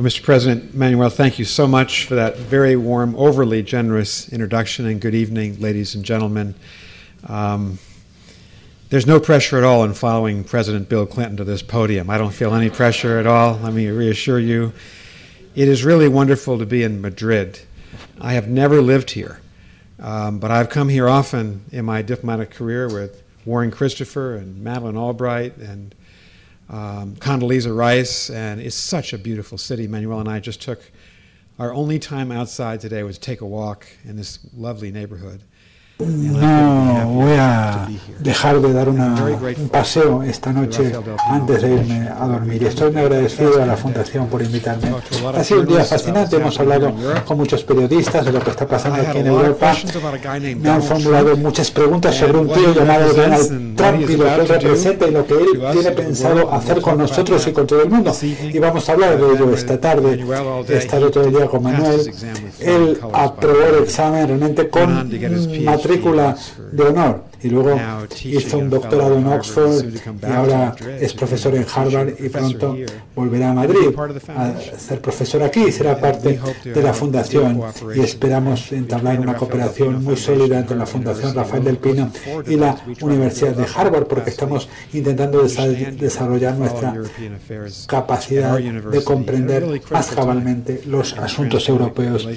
Well, Mr. President Manuel, thank you so much for that very warm, overly generous introduction, and good evening, ladies and gentlemen. Um, there's no pressure at all in following President Bill Clinton to this podium. I don't feel any pressure at all. Let me reassure you. It is really wonderful to be in Madrid. I have never lived here, um, but I've come here often in my diplomatic career with Warren Christopher and Madeleine Albright and um, Condoleezza Rice, and it's such a beautiful city. Manuel and I just took our only time outside today was to take a walk in this lovely neighborhood. No voy a dejar de dar un paseo esta noche antes de irme a dormir. Estoy muy agradecido a la Fundación por invitarme. Ha sido un día fascinante. Hemos hablado con muchos periodistas de lo que está pasando aquí en Europa. Me han formulado muchas preguntas sobre un tío llamado Donald Trump y lo que representa y lo que él tiene pensado hacer con nosotros y con todo el mundo. Y vamos a hablar de ello esta tarde. He estado todo el día con Manuel. Él aprobó el examen realmente con matrícula de honor y luego hizo un doctorado en Oxford y ahora es profesor en Harvard y pronto volverá a Madrid a ser profesor aquí y será parte de la fundación. y esperamos entablar una cooperación muy sólida entre la Fundación Rafael del Pino y la Universidad de Harvard porque estamos intentando desarrollar nuestra capacidad de comprender más cabalmente los asuntos europeos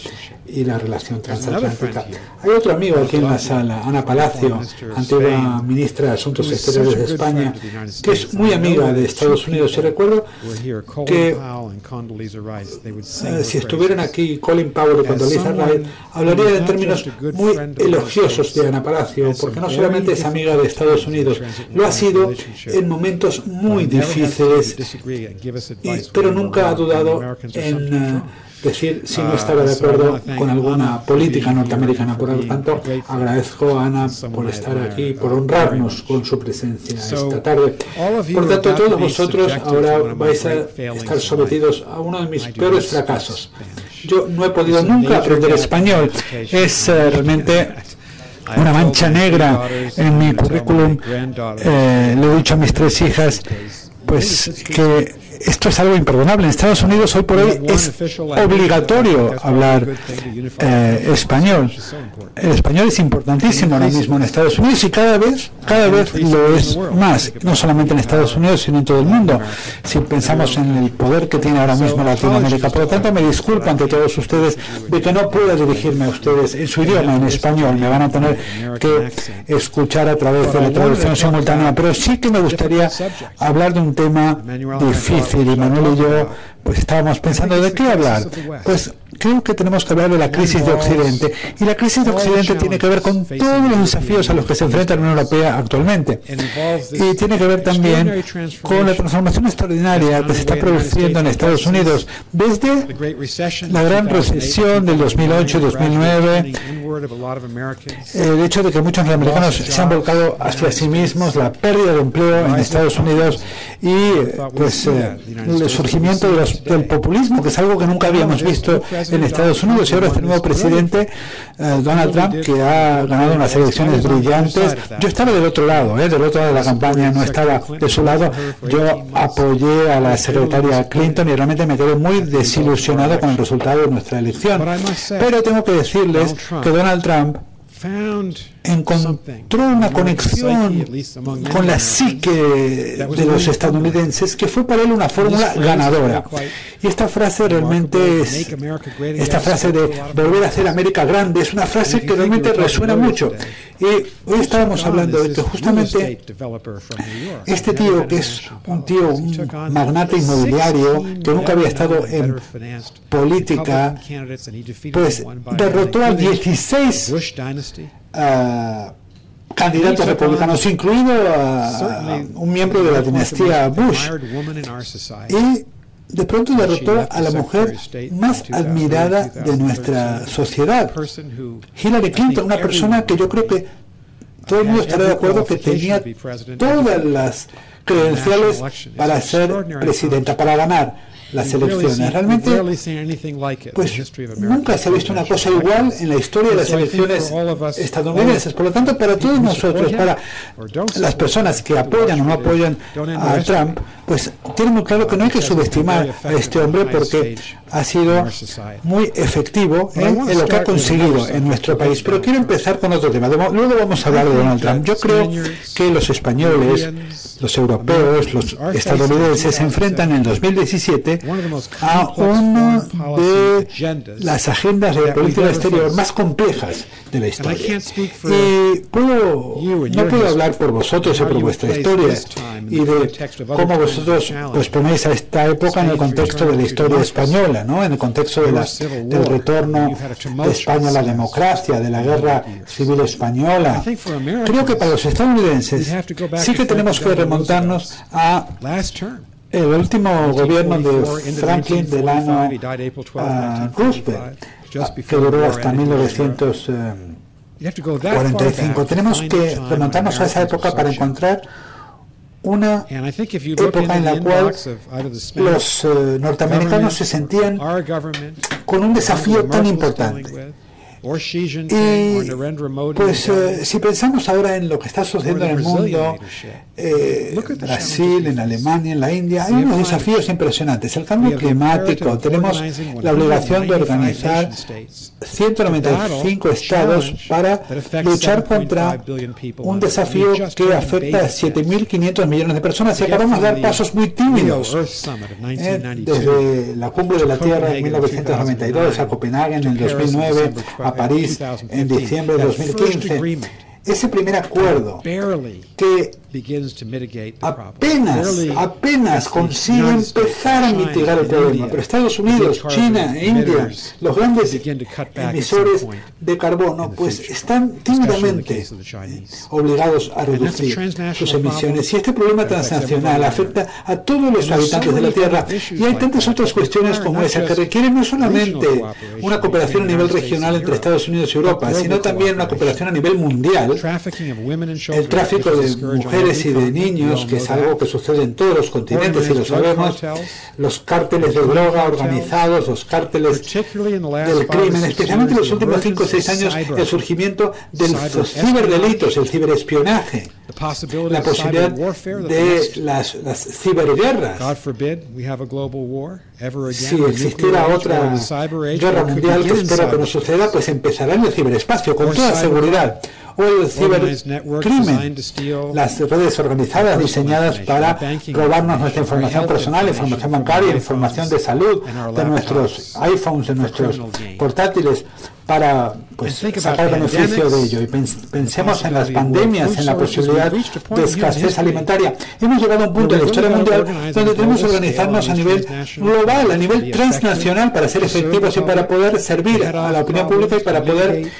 y la relación transatlántica. Hay otro amigo aquí en la sala, Ana Palacio, antigua ministra de Asuntos Exteriores de España, que es muy amiga de Estados Unidos. Y recuerdo que eh, si estuvieran aquí Colin Powell y Condoleezza Rice, hablarían en términos muy elogiosos de Ana Palacio, porque no solamente es amiga de Estados Unidos, lo ha sido en momentos muy difíciles, pero nunca ha dudado en eh, decir si no estaba de acuerdo con alguna política norteamericana. Por lo tanto, agradezco a Ana por estar aquí, por honrarnos con su presencia esta tarde. Por tanto, todos vosotros ahora vais a estar sometidos a uno de mis peores fracasos. Yo no he podido nunca aprender español. Es eh, realmente una mancha negra en mi currículum. Eh, le he dicho a mis tres hijas pues que esto es algo imperdonable. En Estados Unidos hoy por hoy es obligatorio hablar eh, español. El español es importantísimo ahora mismo en Estados Unidos y cada vez, cada vez lo es más, no solamente en Estados Unidos, sino en todo el mundo. Si pensamos en el poder que tiene ahora mismo Latinoamérica. Por lo tanto, me disculpo ante todos ustedes de que no pueda dirigirme a ustedes en su idioma, en español. Me van a tener que escuchar a través de la traducción simultánea. Pero sí que me gustaría hablar de un tema difícil y Manuel y yo pues estábamos pensando de qué hablar. Pues creo que tenemos que hablar de la crisis de Occidente. Y la crisis de Occidente tiene que ver con todos los desafíos a los que se enfrenta la Unión Europea actualmente. Y tiene que ver también con la transformación extraordinaria que se está produciendo en Estados Unidos desde la gran recesión del 2008 y 2009, el hecho de que muchos americanos se han volcado hacia sí mismos, la pérdida de empleo en Estados Unidos y pues eh, el surgimiento de los del populismo, que es algo que nunca habíamos visto en Estados Unidos. Y ahora este nuevo presidente, eh, Donald Trump, que ha ganado unas elecciones brillantes. Yo estaba del otro lado, eh, del otro lado de la campaña, no estaba de su lado. Yo apoyé a la secretaria Clinton y realmente me quedé muy desilusionado con el resultado de nuestra elección. Pero tengo que decirles que Donald Trump encontró una conexión con la psique de los estadounidenses que fue para él una fórmula ganadora. Y esta frase realmente es, esta frase de volver a hacer América grande, es una frase que realmente resuena mucho. Y hoy estábamos hablando de que justamente este tío, que es un tío, un magnate inmobiliario, que nunca había estado en política, pues derrotó a 16 candidatos republicanos, incluido un miembro de la dinastía Bush. Y de pronto derrotó a la mujer más admirada de nuestra sociedad, Hillary Clinton, una persona que yo creo que todo el mundo estará de acuerdo que tenía todas las credenciales para ser presidenta, para ganar las elecciones. Realmente, pues nunca se ha visto una cosa igual en la historia de las elecciones estadounidenses. Por lo tanto, para todos nosotros, para las personas que apoyan o no apoyan a Trump, pues tienen muy claro que no hay que subestimar a este hombre porque ha sido muy efectivo en lo que ha conseguido en nuestro país. Pero quiero empezar con otro tema. Luego vamos a hablar de Donald Trump. Yo creo que los españoles, los europeos, los estadounidenses se enfrentan en el 2017 a una de las agendas de política exterior más complejas de la historia. Y puedo, no puedo hablar por vosotros y por vuestra historia y de cómo vosotros pues, ponéis a esta época en el contexto de la historia española, ¿no? en el contexto de la, del retorno de España a la democracia, de la guerra civil española. Creo que para los estadounidenses sí que tenemos que remontarnos a el último gobierno de Franklin del año uh, Roosevelt, que duró hasta 1945. Tenemos que remontarnos a esa época para encontrar una época en la cual los uh, norteamericanos se sentían con un desafío tan importante y pues eh, si pensamos ahora en lo que está sucediendo en el mundo, eh, en Brasil, en Alemania, en la India, hay unos desafíos impresionantes. El cambio climático, tenemos la obligación de organizar 195 estados para luchar contra un desafío que afecta a 7.500 millones de personas. Y acabamos de dar pasos muy tímidos. Eh, desde la cumbre de la Tierra en 1992 a Copenhague en el 2009, a París en diciembre de 2015. Ese primer acuerdo que apenas, apenas consigue empezar a mitigar el problema. Pero Estados Unidos, China e India, los grandes emisores de carbono, pues están tímidamente obligados a reducir sus emisiones. Y este problema transnacional afecta a todos los habitantes de la Tierra. Y hay tantas otras cuestiones como esa que requieren no solamente una cooperación a nivel regional entre Estados Unidos y Europa, sino también una cooperación a nivel mundial. El tráfico de mujeres y de niños, que es algo que sucede en todos los continentes y lo sabemos, los cárteles de droga organizados, los cárteles del crimen, especialmente en los últimos 5 o 6 años, el surgimiento de los ciberdelitos, el ciberespionaje, la posibilidad de las, las ciberguerras. Si existiera otra guerra mundial, que espero que no suceda, pues empezará en el ciberespacio, con toda seguridad o el cibercrimen, las redes organizadas diseñadas para robarnos nuestra información personal, información bancaria, información de salud, de nuestros iPhones, de nuestros portátiles, para pues, sacar beneficio de ello. Y pensemos en las pandemias, en la posibilidad de escasez alimentaria. Hemos llegado a un punto en la historia mundial donde tenemos que organizarnos a nivel global, a nivel transnacional, para ser efectivos y para poder servir a la opinión pública y para poder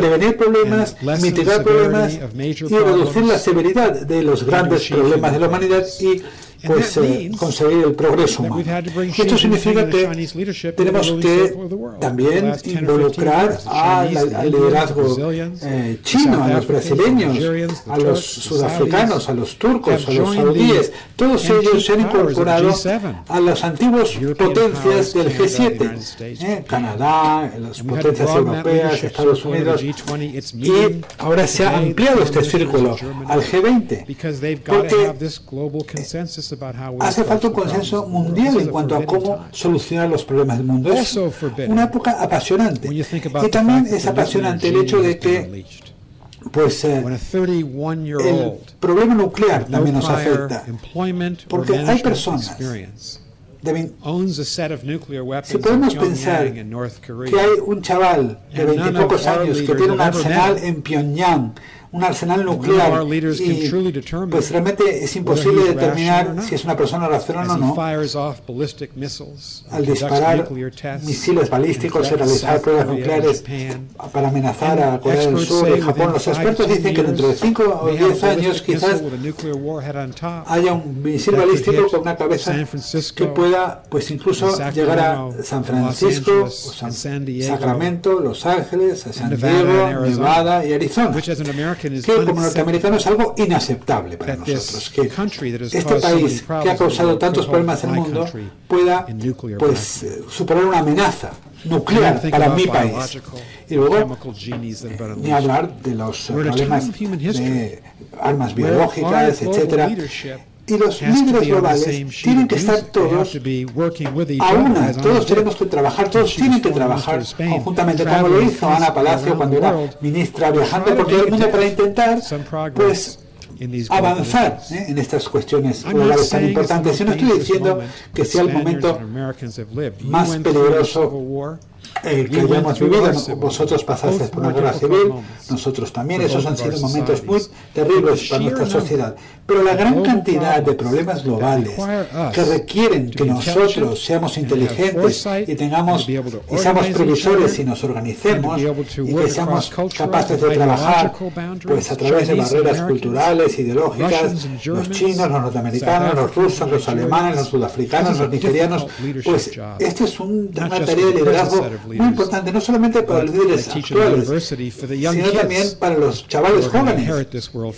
prevenir problemas, mitigar problemas y reducir la severidad de los grandes problemas de la humanidad y pues eh, conseguir el progreso humano. Esto significa que tenemos que también involucrar al liderazgo eh, chino, a los brasileños, a los sudafricanos, a los turcos, a los saudíes. Todos ellos se han incorporado a las antiguas potencias del G7, eh, Canadá, las potencias europeas, Estados Unidos, y ahora se ha ampliado este círculo al G20, porque hace falta un consenso mundial en cuanto a cómo solucionar los problemas del mundo. Es una época apasionante. Y también es apasionante el hecho de que pues eh, el problema nuclear también nos afecta. Porque hay personas si podemos pensar que hay un chaval de veintipocos años que tiene un arsenal en Pyongyang un arsenal nuclear y pues realmente es imposible determinar si es una persona racional o no al disparar misiles balísticos y realizar pruebas nucleares para amenazar a Corea del Sur y Japón. Los expertos dicen que dentro de 5 o 10 años quizás haya un misil balístico con una cabeza que pueda pues incluso llegar a San Francisco, Sacramento, Los Ángeles, San Diego, Nevada y Arizona que como norteamericano es algo inaceptable para nosotros, que este país que ha causado tantos problemas en el mundo pueda pues, superar una amenaza nuclear para mi país. Y luego, ni hablar de los problemas de armas biológicas, etcétera. Y los líderes globales tienen que estar todos a una, todos tenemos que trabajar, todos tienen que trabajar conjuntamente, como lo hizo Ana Palacio cuando era ministra, viajando por todo el mundo para intentar, pues, avanzar ¿eh? en estas cuestiones globales tan importantes. Yo no estoy diciendo que sea el momento más peligroso eh, que hayamos vivido. Vosotros pasasteis por una guerra civil, nosotros también. Esos han sido momentos muy terribles para nuestra sociedad. Pero la gran cantidad de problemas globales que requieren que nosotros seamos inteligentes y tengamos y seamos previsores y nos organicemos y que seamos capaces de trabajar pues a través de barreras culturales, ideológicas, los chinos, los norteamericanos, los rusos, los alemanes, los sudafricanos, los nigerianos, pues este es un, una tarea de liderazgo muy importante, no solamente para los líderes actuales, sino también para los chavales jóvenes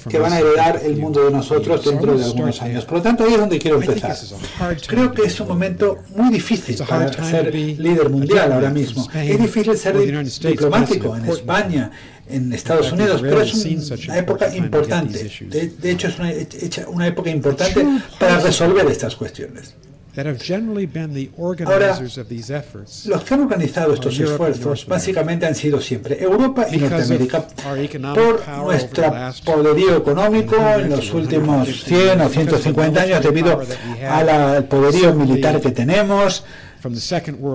que van a heredar el mundo de nosotros dentro de algunos años. Por lo tanto, ahí es donde quiero empezar. Creo que es un momento muy difícil para ser líder mundial ahora mismo. Es difícil ser diplomático en España, en Estados Unidos, pero es una época importante. De, hecho, es una, una época importante para resolver estas cuestiones. Ahora, los que han organizado estos esfuerzos básicamente han sido siempre Europa y Norteamérica por nuestro poderío económico en los últimos 100 o 150 años debido al poderío militar que tenemos,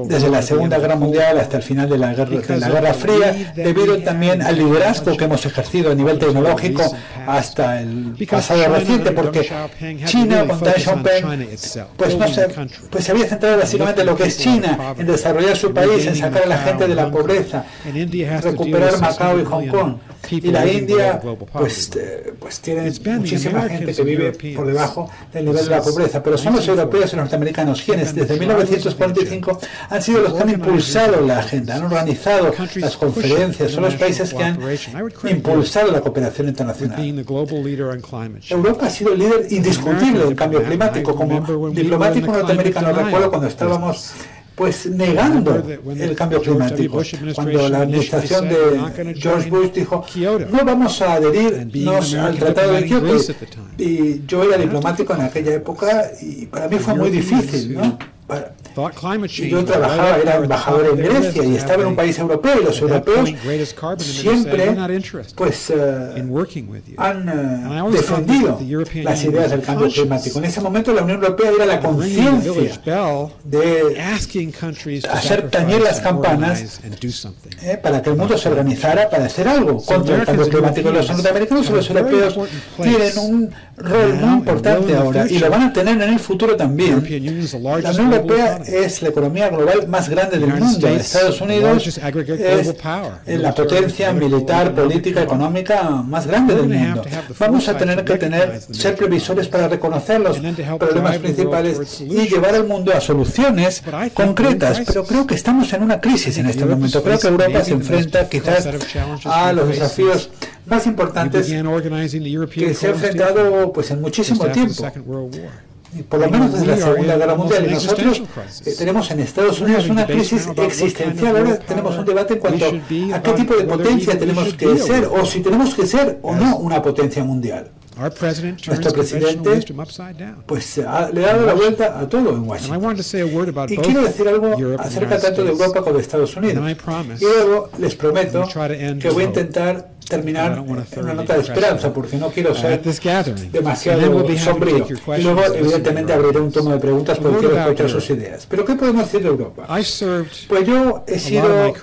desde la Segunda Guerra Mundial hasta el final de la Guerra, de la Guerra Fría, debido también al liderazgo que hemos ejercido a nivel tecnológico hasta el pasado reciente, porque China con Deng Xiaoping pues, no se, pues se había centrado básicamente en lo que es China, en desarrollar su país, en sacar a la gente de la pobreza, recuperar Macao y Hong Kong. Y la India, pues, eh, pues tiene muchísima gente que vive por debajo del nivel de la pobreza, pero son los europeos y los norteamericanos quienes desde 1945 han sido los que han impulsado la agenda, han organizado las conferencias, son los países que han impulsado la cooperación internacional. Europa ha sido el líder indiscutible del cambio climático. Como diplomático norteamericano recuerdo cuando estábamos pues negando el cambio climático. Cuando la administración de George Bush dijo, no vamos a adherirnos al Tratado de Kioto, y yo era diplomático en aquella época y para mí fue muy difícil, ¿no? Y yo trabajaba, era embajador en Grecia y estaba en un país europeo y los europeos siempre pues, uh, han uh, defendido las ideas del cambio climático. En ese momento la Unión Europea era la conciencia de hacer tañer las campanas eh, para que el mundo se organizara para hacer algo contra el cambio climático. Los norteamericanos y los europeos tienen un rol muy importante ahora y lo van a tener en el futuro también. La Unión Europea es la economía global más grande del mundo. Estados Unidos es la potencia militar, política, económica más grande del mundo. Vamos a tener que tener, ser previsores para reconocer los problemas principales y llevar al mundo a soluciones concretas. Pero creo que estamos en una crisis en este momento. Creo que Europa se enfrenta quizás a los desafíos más importantes que se ha enfrentado pues en muchísimo tiempo por lo menos desde la Segunda Guerra Mundial. Y nosotros eh, tenemos en Estados Unidos una crisis existencial. Ahora tenemos un debate en cuanto a qué tipo de potencia tenemos que ser, o si tenemos que ser o no una potencia mundial. Nuestro presidente pues, le ha dado la vuelta a todo en Washington. Y quiero decir algo acerca tanto de Europa como de Estados Unidos. Y luego les prometo que voy a intentar terminar en una nota de esperanza, porque no quiero ser demasiado sombrío. Y luego, evidentemente, abriré un tono de preguntas porque quiero escuchar sus ideas. Pero, ¿qué podemos decir de Europa? Pues yo he sido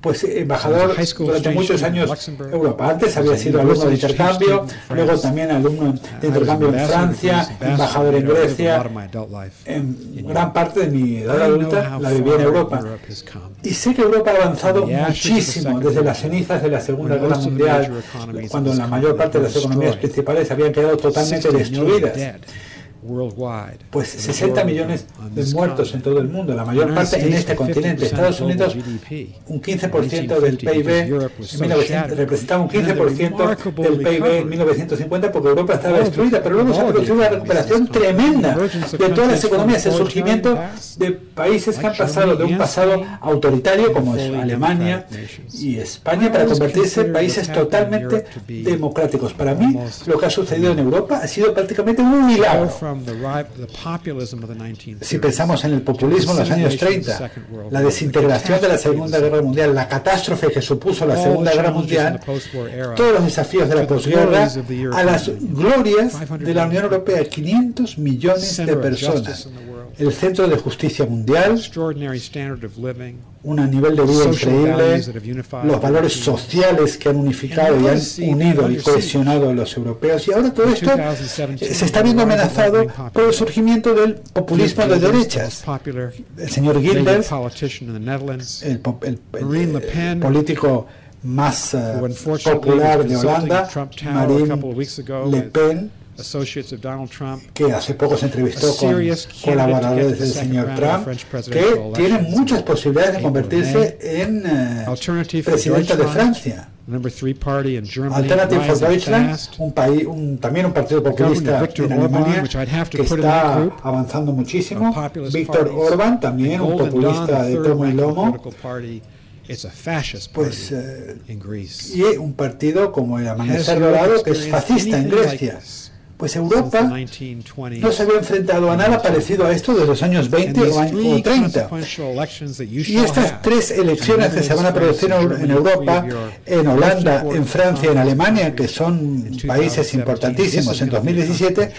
pues embajador durante muchos años en Europa. Antes había sido alumno de intercambio, luego también alumno de intercambio en Francia, embajador en Grecia. En gran parte de mi edad adulta la viví en Europa. Y sé que Europa ha avanzado muchísimo desde las cenizas de la Segunda Guerra Mundial, cuando la mayor parte de las economías principales habían quedado totalmente destruidas. Pues 60 millones de muertos en todo el mundo, la mayor parte en este continente. Estados Unidos, un 15% del PIB, representaba un 15% del PIB en 1950 porque Europa estaba destruida, pero luego se ha producido una recuperación tremenda de todas las economías, el surgimiento de países que han pasado de un pasado autoritario como es Alemania y España para convertirse en países totalmente democráticos. Para mí, lo que ha sucedido en Europa ha sido prácticamente un milagro. Si pensamos en el populismo en los años 30, la desintegración de la Segunda Guerra Mundial, la catástrofe que supuso la Segunda Guerra Mundial, todos los desafíos de la posguerra, a las glorias de la Unión Europea, 500 millones de personas el Centro de Justicia Mundial, un nivel de vida increíble, los valores sociales que han unificado y han unido y cohesionado a los europeos. Y ahora todo esto se está viendo amenazado por el surgimiento del populismo de derechas. El señor Gilbert, el, político más eh, popular de Holanda, Marine Le Pen, que hace poco se entrevistó con colaboradores del señor Trump, que tiene muchas posibilidades de convertirse en uh, presidenta de Francia. Alternative for Deutschland, un país, un, también un partido populista en Alemania que está avanzando muchísimo. Víctor Orban, también un populista de tomo y lomo. Pues, uh, y un partido como el Amanecer Dorado que es fascista en Grecia. Pues Europa no se había enfrentado a nada parecido a esto desde los años 20 o, 30. Y estas tres elecciones que se van a producir en Europa, en Holanda, en Francia, en Alemania, que son países importantísimos. En 2017,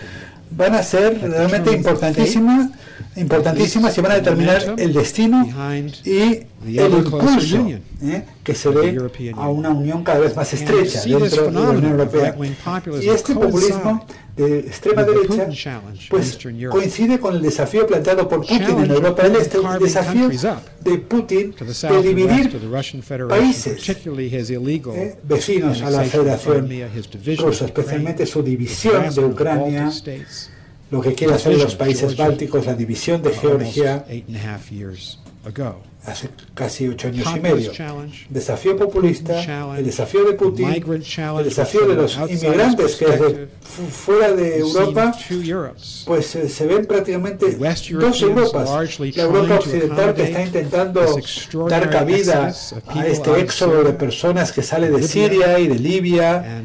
van a ser realmente importantísimas importantísimas y van a determinar el destino y el impulso ¿eh? que se dé a una unión cada vez más estrecha dentro de la Unión Europea. Y este populismo de extrema derecha pues coincide con el desafío planteado por Putin en Europa del Este, el desafío de Putin de dividir países ¿eh? vecinos a la Federación Rusa, especialmente su división de Ucrania lo que quiere hacer los países bálticos, la división de Georgia hace casi ocho años y medio. Desafío populista, el desafío de Putin, el desafío de los inmigrantes que desde fuera de Europa, pues eh, se ven prácticamente dos Europas. La Europa occidental que está intentando dar cabida a este éxodo de personas que sale de Siria y de Libia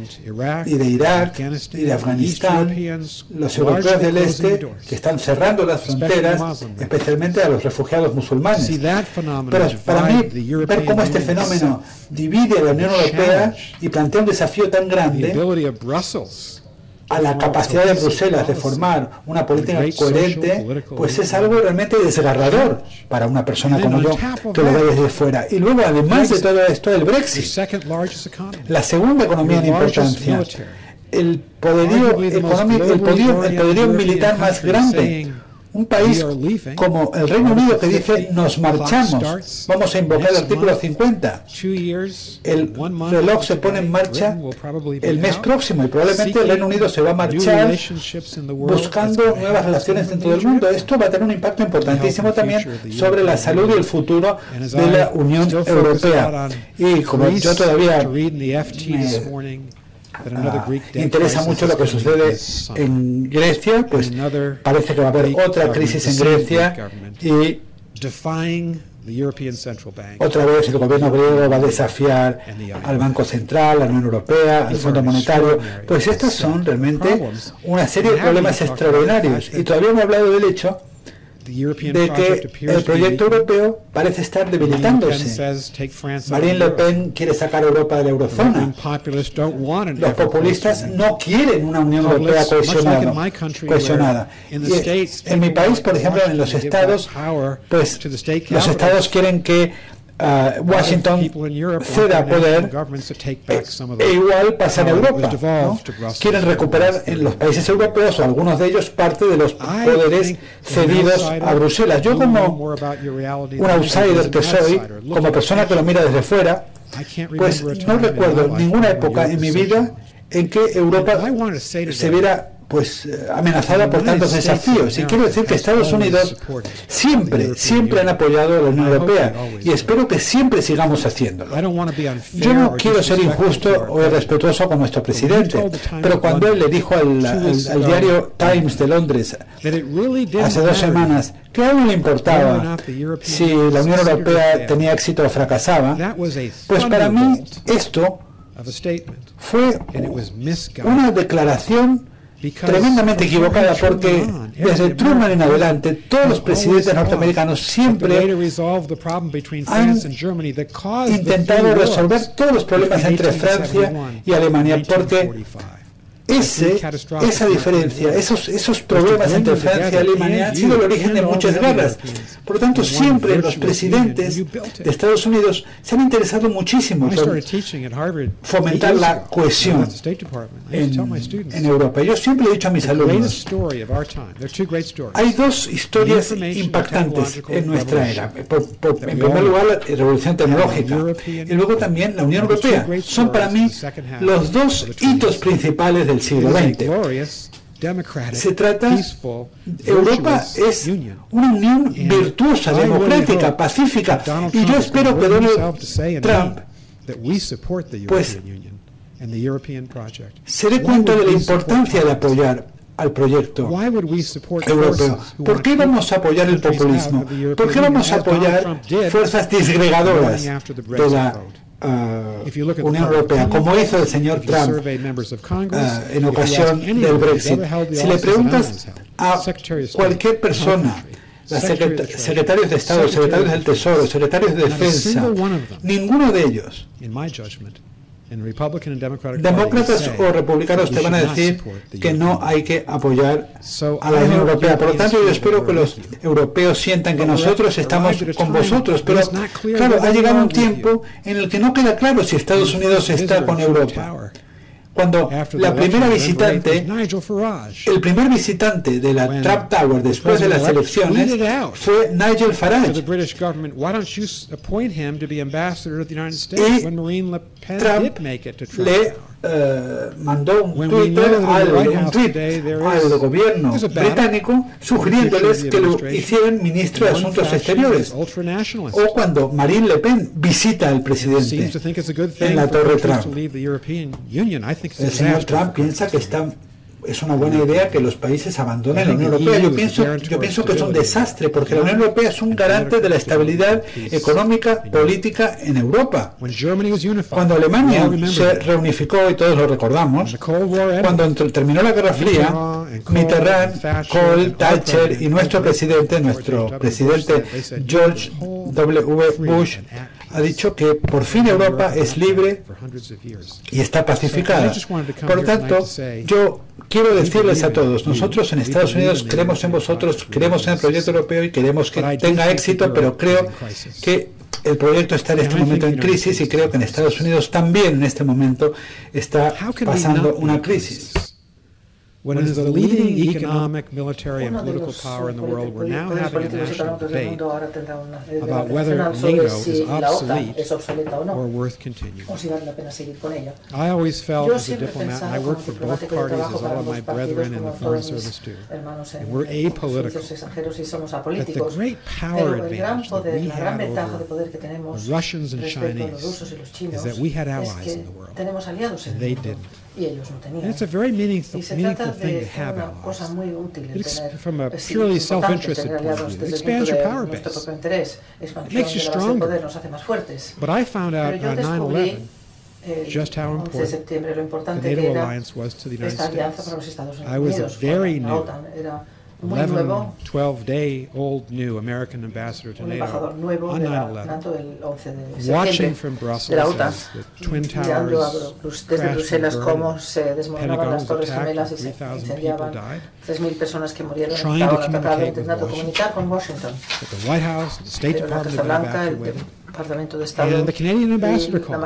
y de Irak y de Afganistán, los europeos del este que están cerrando las fronteras, especialmente a los refugiados musulmanes. Pero para mí, ver cómo este fenómeno divide a la Unión Europea y plantea un desafío tan grande a la capacidad de Bruselas de formar una política coherente, pues es algo realmente desgarrador para una persona como yo que lo ve desde fuera. Y luego, además de todo esto, el Brexit, la segunda economía en importancia, el poderío económico, el poderío, el poderío militar más grande un país como el Reino Unido que dice nos marchamos, vamos a invocar el artículo 50. El reloj se pone en marcha el mes próximo y probablemente el Reino Unido se va a marchar buscando nuevas relaciones en todo el mundo. Esto va a tener un impacto importantísimo también sobre la salud y el futuro de la Unión Europea. Y como yo todavía Ah, interesa mucho lo que sucede en Grecia, pues parece que va a haber otra crisis en Grecia y otra vez el gobierno griego va a desafiar al Banco Central, a la Unión Europea, al Fondo Monetario. Pues estas son realmente una serie de problemas extraordinarios. Y todavía no he hablado del hecho de que el proyecto europeo parece estar debilitándose. Marine Le Pen quiere sacar a Europa de la eurozona. Los populistas no quieren una Unión Europea cohesionada. en mi país, por ejemplo, en los estados, pues los estados quieren que uh, Washington ceda poder. e igual pasa en Europa. Quieren recuperar en los países europeos o algunos de ellos parte de los poderes cedidos a Bruselas. Yo como un outsider que soy, como persona que lo mira desde fuera, pues no recuerdo ninguna época en mi vida en que Europa se viera pues eh, amenazada por tantos desafíos. Y quiero decir que Estados Unidos siempre, siempre han apoyado a la Unión Europea y espero que siempre sigamos haciéndolo. Yo no quiero ser injusto o irrespetuoso con nuestro presidente, pero cuando él le dijo al, diario Times de Londres hace dos semanas que a él no le importaba si la Unión Europea tenía éxito o fracasaba, pues para mí esto fue una declaración tremendamente equivocada porque desde Truman en adelante todos los presidentes norteamericanos siempre han intentado resolver todos los problemas entre Francia y Alemania porque ese, esa diferencia, esos, esos problemas entre Francia y Alemania han sido el origen de muchas guerras. Por lo tanto, siempre los presidentes de Estados Unidos se han interesado muchísimo por fomentar la cohesión en, Europa. Yo siempre he dicho a mis alumnos, hay dos historias impactantes en nuestra era. en primer lugar, la revolución tecnológica. Y luego también la Unión Europea. Son para mí los dos hitos principales del siglo XX. Se trata, Europa es una unión virtuosa, democrática, pacífica, y yo espero que Donald Trump pues, se dé cuenta de la importancia de apoyar al proyecto europeo. ¿Por qué vamos a apoyar el populismo? ¿Por qué vamos a apoyar fuerzas disgregadoras de la uh, Unión Europea, como hizo el señor Trump uh, en ocasión del Brexit. Si le preguntas a cualquier persona, secretarios de Estado, secretarios del Tesoro, secretarios de Defensa, ninguno de ellos Demócratas o republicanos te van a decir que no hay que apoyar a la Unión Europea. Por lo tanto, yo espero que los europeos sientan que nosotros estamos con vosotros. Pero, claro, ha llegado un tiempo en el que no queda claro si Estados Unidos está con Europa cuando la primera visitante, el primer visitante de la Trump Tower después de las elecciones fue Nigel Farage. Y Trump le eh, mandó un Twitter al, un tweet al gobierno británico sugiriéndoles que lo hicieran ministro de Asuntos Exteriores. O cuando Marine Le Pen visita al presidente en la Torre Trump. El señor Trump piensa que está es una buena idea que los países abandonen la Unión Europea. Yo pienso, yo pienso que es un desastre, porque la Unión Europea es un garante de la estabilidad económica, política en Europa. Cuando Alemania se reunificó, y todos lo recordamos, cuando terminó la Guerra Fría, Mitterrand, Kohl, Thatcher y nuestro presidente, nuestro presidente George W. Bush, ha dicho que por fin Europa es libre y está pacificada. Por lo tanto, yo quiero decirles a todos, nosotros en Estados Unidos creemos en vosotros, creemos en el proyecto europeo y queremos que tenga éxito, pero creo que el proyecto está en este momento en crisis y creo que en Estados Unidos también en este momento está pasando una crisis. When as the leading economic, military, and political power in the world, we're now having a national debate about whether NATO is obsolete or worth continuing. I always felt as a diplomat, and I work for both parties as all of my brethren in the Foreign Service do, and we're apolitical, that the great power advantage that we have over the Russians and Chinese is that we had allies in the world, and they didn't. Y ellos no tenían. It's a very meaningful, y se trata de una cosa muy útil el tener, from a purely self-interested point of view. It expands your power base. It makes you stronger. Nos hace más fuertes. But I found out on 9/11 just how important the NATO alliance was to the United States. I was very new. 11, 12-day-old new American ambassador to NATO on 9 11. Watching from de Brussels la OTAN, as the Twin Towers crashed and burned, attacked, 3,000 people died. Trying to communicate with Washington. that the White House, the State Department had evacuated, de and the Canadian ambassador called.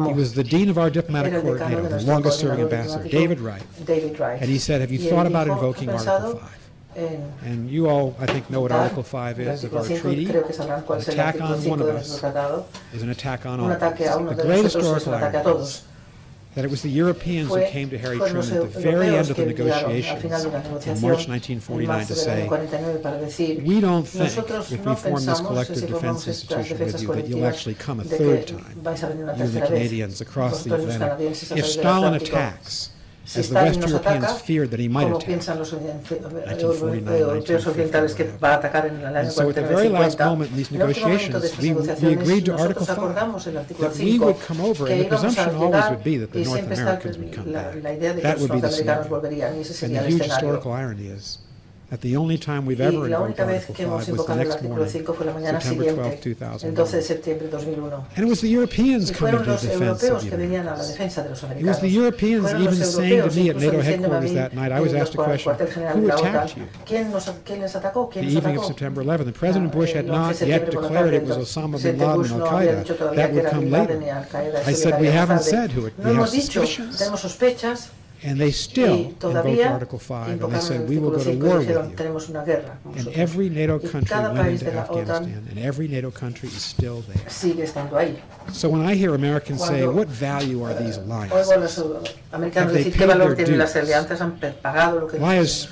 me. He was the dean of our diplomatic corps coordinator, the longest serving ambassador, David Wright. David Wright. And he said, have you thought about invoking Article 5? And you all, I think, know what Article 5 is of our treaty. An attack on one of us is an attack on all of us. The great historical irony that it was the Europeans who came to Harry Truman at the very end of the negotiations in March 1949 to say, we don't think if we form this collective defense institution with you that you'll actually come a third time, you and the Canadians across the Atlantic. If Stalin attacks, si Stalin nos ataca, feared that he might como piensan los europeos eh, eh, occidentales que va a atacar en el año 49-50, en el momento de estas negociaciones nosotros acordamos el artículo 5 que íbamos a llegar y siempre está la, la idea de que los norteamericanos volverían y ese sería el escenario. That the only time we've ever invoked la única vez que 5 fue la mañana siguiente, el 12 2001. And it was the Europeans coming to los europeos que venían. It was the Europeans even saying to me at NATO headquarters that night, I was asked a question, who attacked you? The evening of September 11, the President Bush had not yet declared it was Osama bin Laden and Al-Qaeda. That would come later. I said, we haven't said who it was. No hemos dicho, tenemos sospechas. And they still invoked Article 5 and they said, we will go to war with you. And every NATO country went into Afghanistan and every NATO country is still there. So when I hear Americans say, what value are these alliances? Have they paid their dues? Why is.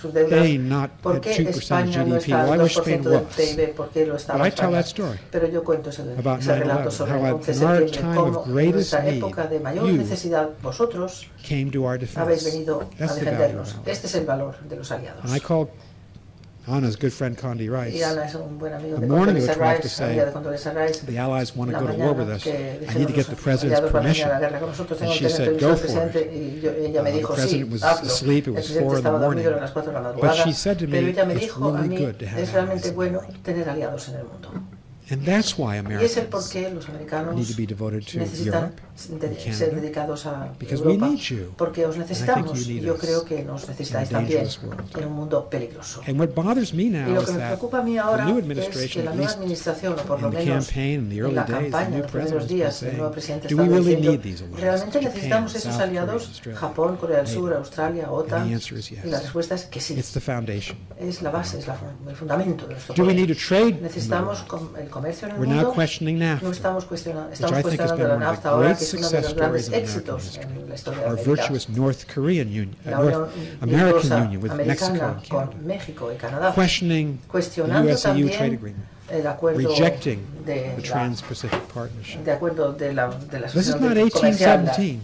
Spain not at 2% of GDP? Why was Spain worse? But I tell that story about 9/11, how at- our time of greatest need, you came to our defense venido a defendernos. Este es el valor de los aliados. And I called Anna's good friend Condi Rice. Y Ana es un buen amigo de Condoleezza Rice, amiga de Condoleezza Rice. The Allies want to go to war with us. I need to get the president's permission. And she said, go for it. Uh, the president was asleep. It was four in the morning. But she said to me, it's really good to have allies in the world. And that's why Americans need to be devoted to Europe ser dedicados a Europa, porque os necesitamos. Yo creo que nos necesitáis también en un mundo peligroso. y lo que me preocupa a mí ahora es que la nueva administración, o por lo menos en la campaña, en los primeros días, el nuevo presidente está diciendo, ¿realmente necesitamos esos aliados? Japón, Corea del Sur, Australia, OTAN. Y la respuesta es que sí. Es la base, es la, el fundamento de nuestro poder. Necesitamos el comercio en el mundo. No estamos cuestionando, estamos cuestionando la NAFTA ahora, que es uno de los grandes éxitos en la historia our virtuous North Korean Union, uh, North American Union with Mexico and Canada, México y Canadá, questioning the US-EU trade agreement, rejecting the Trans-Pacific Partnership. De acuerdo de la, de la this is not 1817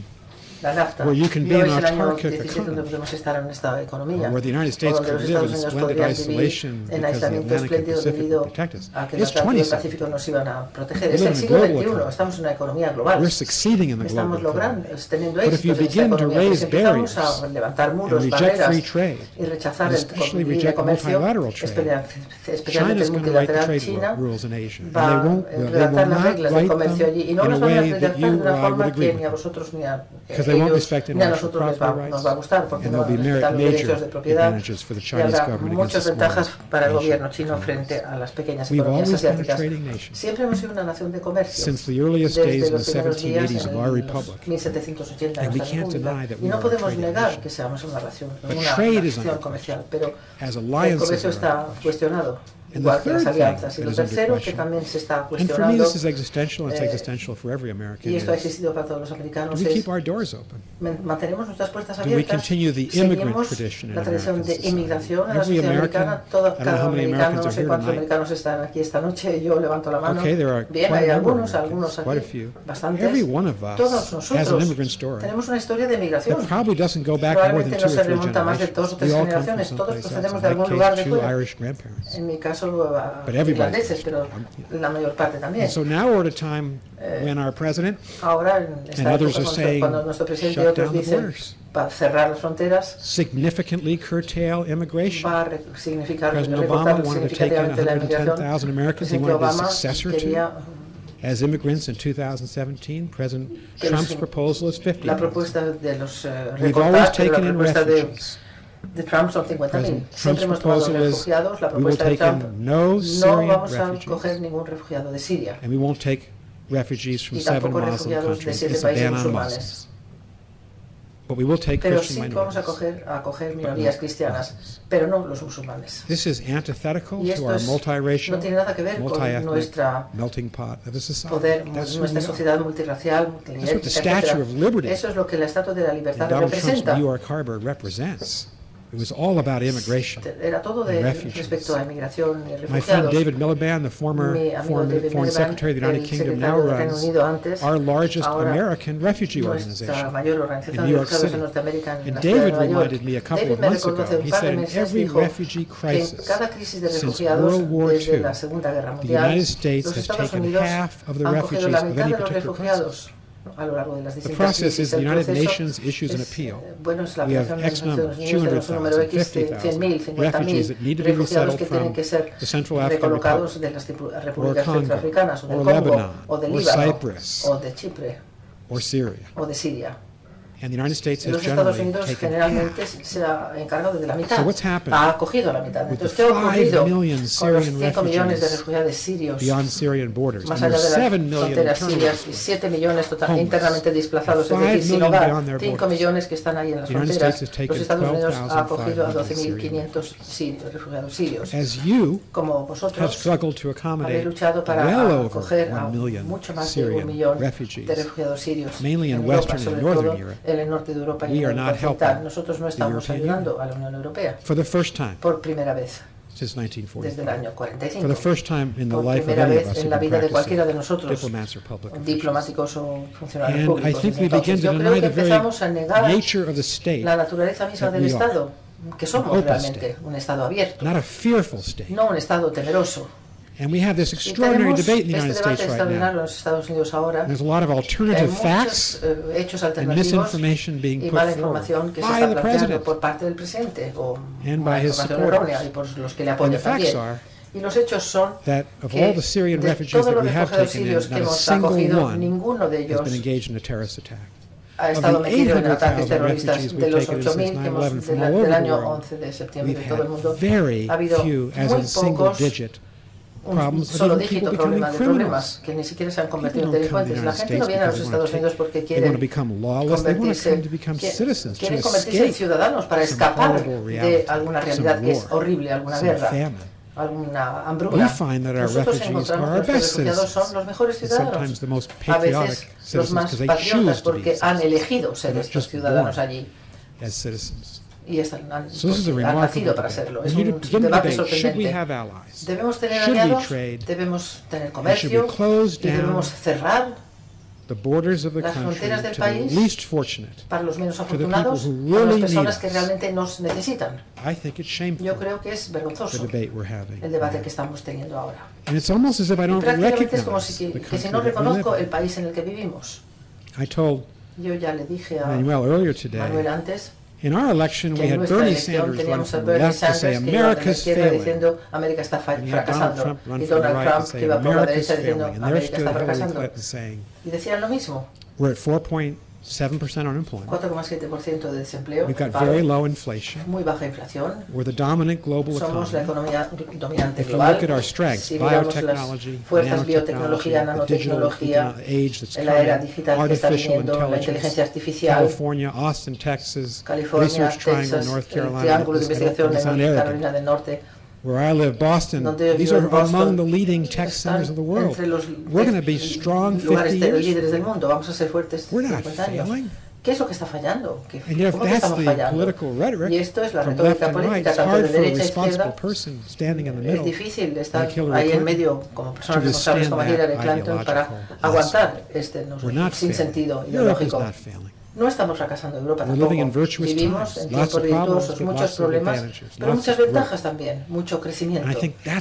la NAFTA. Where you can be no es el año 17 donde podemos estar en esta economía. Or where the United States could live in splendid isolation en because the Atlantic and Pacific would protect us. A que el Atlántico y el Pacífico nos iban a proteger. Es el siglo XXI, estamos en una economía global. We're succeeding in the estamos logrando, teniendo éxito en esta economía. Si empezamos a levantar muros, barreras y rechazar el libre comercio, especialmente el multilateral, China va a redactar las reglas de comercio allí y no las van a redactar de una forma que ni a vosotros ni a ellos ni a nosotros les va, nos va a gustar porque no respetan los derechos de propiedad y habrá muchas ventajas para el gobierno chino frente a las pequeñas economías asiáticas. Siempre hemos sido una nación de comercio. Desde los primeros días en 1780 en nuestra república. y no podemos negar que seamos una nación, una nación comercial, pero el comercio está cuestionado And the third thing under question, and for me this is existential, it's existential for every American, is do we keep our doors open? Do we continue the immigrant tradition in American Every American, I don't know how many Americans are here tonight. Okay, there are quite a number of quite a few. Every one of us has an immigrant story that probably doesn't go back more than two or three generations. We all come from someplace else. In my case, two. Irish grandparents solo a irlandeses, pero la mayor parte también. So now we're at a time eh, when our president ahora en and others are saying, cuando nuestro presidente y otros dicen para cerrar las fronteras, significantly curtail immigration. Va a significar President Obama wanted to take in 110,000 Americans. He wanted a successor to as immigrants in 2017. President Trump's proposal is 50. La propuesta de los uh, We've always taken in refugees. De Trump son 50.000. Siempre hemos tomado refugiados. La propuesta de Trump no, no vamos a coger ningún refugiado de Siria. And we won't take refugees from y tampoco refugiados de siete países musulmanes. pero sí vamos a acoger, a acoger minorías cristianas, pero no los musulmanes. This is antithetical y esto to our multiracial, no tiene nada que ver con nuestra poder, nuestra sociedad multiétnica, Eso es lo que la Estatua de la Libertad representa. It was all about immigration Era todo de respecto a inmigración y refugiados. My friend David Miliband, the former, former David Foreign Secretary of the United Kingdom, now runs antes, our largest American refugee organization in New York City. And David reminded me a couple David of months ago, he said in every refugee crisis since World War II, the United States has taken half of the refugees of any particular crisis a lo largo de las The process is the United Nations issues an appeal. Bueno, es la we have X number, 200,000, 50,000 refugees that need to be resettled from the Central African Republic, or Congo, or Lebanon, or Cyprus, or Syria. o de Siria. And the United States has Los Estados Unidos generalmente se ha encargado de la mitad, so what's ha acogido la mitad. Entonces, ¿qué ha ocurrido con los 5 millones de refugiados sirios más allá de las fronteras sirias y 7 millones total, internamente desplazados, es decir, sin hogar, 5 millones que están ahí en las fronteras? Los Estados Unidos ha acogido a 12.500 refugiados sirios. Como vosotros habéis luchado para acoger a mucho más de un millón de refugiados sirios en Europa, sobre todo en el norte de Europa y en el. Nosotros no estamos ayudando a la Unión Europea por primera vez. Desde el año 45. por primera vez en la vida de cualquiera de nosotros, diplomáticos o funcionarios públicos. Entonces, yo creo que empezamos a negar la naturaleza misma del Estado, que somos realmente un Estado abierto, no un Estado temeroso. And we have this extraordinary debate in the United States right now. There's a lot of alternative facts eh, and misinformation being put forward by the president and by his supporters. And the facts are Y los hechos son that of all the Syrian refugees that we have taken in, not a single one has been engaged in a terrorist attack. ha estado metido en ataques terroristas de los 8.000 que hemos, del año 11 de septiembre de todo el mundo. Ha habido muy pocos un solo dígito problema de problemas que ni siquiera se han convertido en delincuentes. La gente no viene a los Estados Unidos porque quiere convertirse, quieren convertirse en ciudadanos para escapar de alguna realidad que es horrible, alguna guerra, alguna hambruna. Nosotros encontramos que los refugiados son los mejores ciudadanos, a veces los más patriotas porque han elegido ser estos ciudadanos allí y están, han, so han nacido para serlo. Es un debate sorprendente. ¿Debemos tener aliados? ¿Debemos tener comercio? ¿Y debemos cerrar las fronteras del país para los menos afortunados, para las personas que realmente nos necesitan. Yo creo que es vergonzoso el debate que estamos teniendo ahora. Y prácticamente es como si, que si no reconozco el país en el que vivimos. Yo ya le dije a Manuel antes In our election, we had Bernie Sanders running from the left to say America's failing. América está fracasando. Y Donald Trump que iba por la derecha diciendo América está fracasando. Y decían lo mismo. We're at 4.7% unemployment. 4,7% de desempleo. We've got very low inflation. Muy baja inflación. We're the dominant global Somos la economía dominante global. If you look at our strengths, si biotechnology, fuerzas, biotecnología, nanotecnología, age that's en la era digital que está viniendo, la inteligencia artificial, California, Austin, Texas, California, Research Triangle, Texas, North Carolina, triángulo de investigación en Carolina del Norte, where I live, Boston, these are among the eh, leading eh, tech centers of the world. We're going to be eh, strong 50 years. We're not failing. ¿Qué es lo que está fallando? ¿Qué, ¿Cómo que estamos fallando? Y esto es la retórica política, tanto de derecha a izquierda. Es difícil estar ahí en medio como personas responsables como Hillary Clinton para aguantar este no, sin sentido ideológico. No estamos fracasando Europa tampoco. Vivimos en tiempos virtuosos, muchos problemas, pero muchas ventajas también, mucho crecimiento,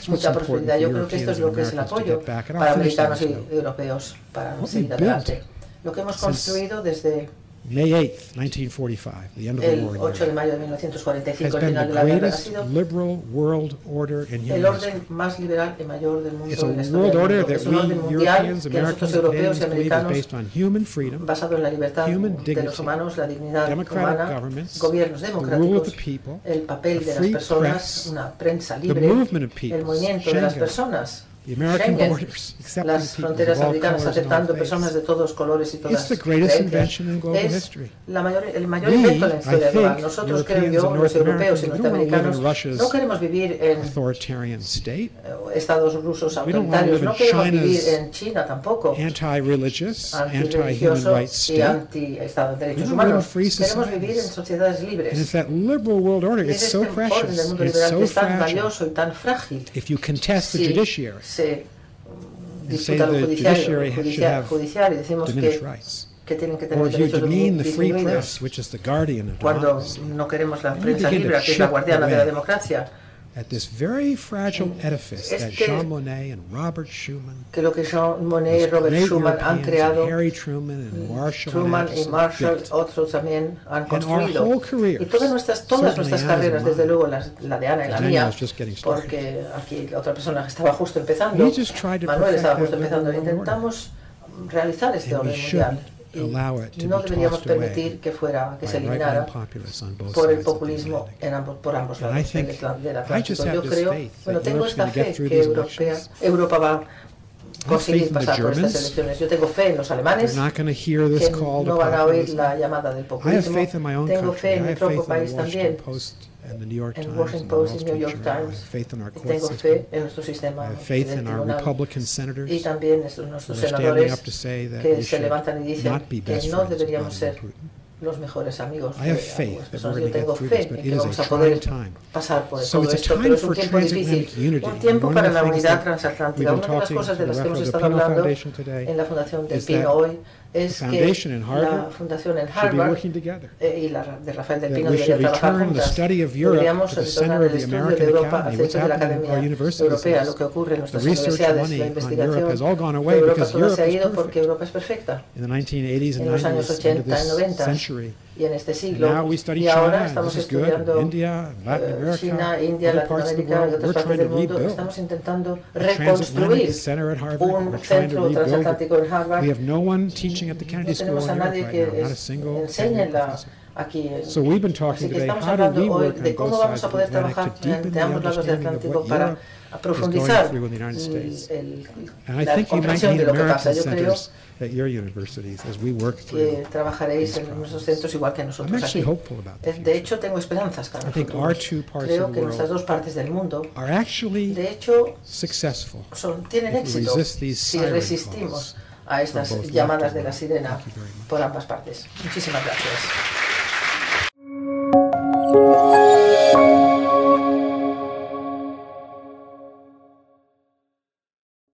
mucha prosperidad. Yo creo que esto es lo que es el apoyo para americanos y europeos para seguir adelante. Lo que hemos construido desde May 8th, 1945, the end of the war. El 8 de mayo de 1945, el final de la guerra, ha sido liberal world order in el orden más liberal y mayor del mundo en la historia world order Es un orden mundial que nosotros europeos y americanos basado en la libertad de los humanos, la dignidad humana, gobiernos democráticos, el papel de las personas, una prensa libre, el movimiento de las personas, Schengen, las fronteras americanas aceptando personas de todos colores y todas creencias. Es la mayor, el mayor invento de la historia global. Nosotros, creo yo, los europeos y norteamericanos, no queremos vivir en eh, estados rusos autoritarios, no queremos vivir en China tampoco, antirreligioso y anti-estado de derechos humanos. Queremos vivir en sociedades libres. Y es este orden del mundo liberal que es tan valioso y tan frágil. Si se disputa lo judicial, judicial, judicial y decimos que, que tienen que tener derechos disminuidos cuando no queremos la prensa libre, que es la guardiana de la democracia at this very fragile edifice es that Jean Monnet and Robert Schuman, que lo que Jean Monnet y Robert Schuman han creado, Harry Truman and mm, Marshall, Truman y Marshall, otros también han construido. Careers, y todas nuestras, todas nuestras carreras, desde luego las, la de Ana y la mía, porque aquí la otra persona estaba justo empezando, Manuel estaba justo empezando, intentamos realizar este orden mundial y no deberíamos permitir que fuera que se eliminara por el populismo en ambos, por ambos lados del, Atlántico. Yo creo, bueno, tengo esta fe que Europea, Europa va conseguir pasar por estas elecciones. Yo tengo fe en los alemanes que no van a oír la llamada del populismo. Tengo fe en mi propio país también and the New York Times Washington Post y New York Times. faith in our court Tengo system. fe en nuestro sistema I have faith in our Republican senators y también en nuestros who are standing senadores up to say that que se levantan y dicen que no deberíamos ser Putin. Los mejores amigos de faith personas. Yo tengo fe en que vamos a poder pasar por todo esto, pero es un tiempo difícil, un tiempo para la unidad transatlántica. Una de las cosas de las que hemos estado hablando en la Fundación del Pino hoy es que foundation in la Harvard fundación en Harvard eh, y la de Rafael del Pino we deberían trabajar juntas. study of Europe Deberíamos retornar center of el the estudio de American Europa al centro de la Academia Europea, lo que ocurre en the nuestras universidades, la investigación de Europa todo se ha ido porque. Europa es perfecta. In the 1980s and En los años 90s into 80 y this 90 century. Y en este siglo. Y ahora estamos estudiando India, eh, America, China, India, Latinoamérica y otras partes del mundo. Estamos intentando reconstruir un centro transatlántico en Harvard. We have no one teaching at the Kennedy No School in tenemos a nadie que enseñe la, aquí. So we've been Así talking que today, estamos hablando hoy de cómo vamos a poder trabajar the ambos lados del Atlántico para a profundizar el- el- la comprensión de lo que pasa. Yo creo centers at your universities as we work que trabajaréis en nuestros centros igual que nosotros aquí. De hecho, tengo esperanzas parts Creo que nuestras dos partes del mundo, are actually de hecho, successful. son, tienen éxito si resistimos a estas llamadas de la sirena por ambas partes. Muchísimas gracias.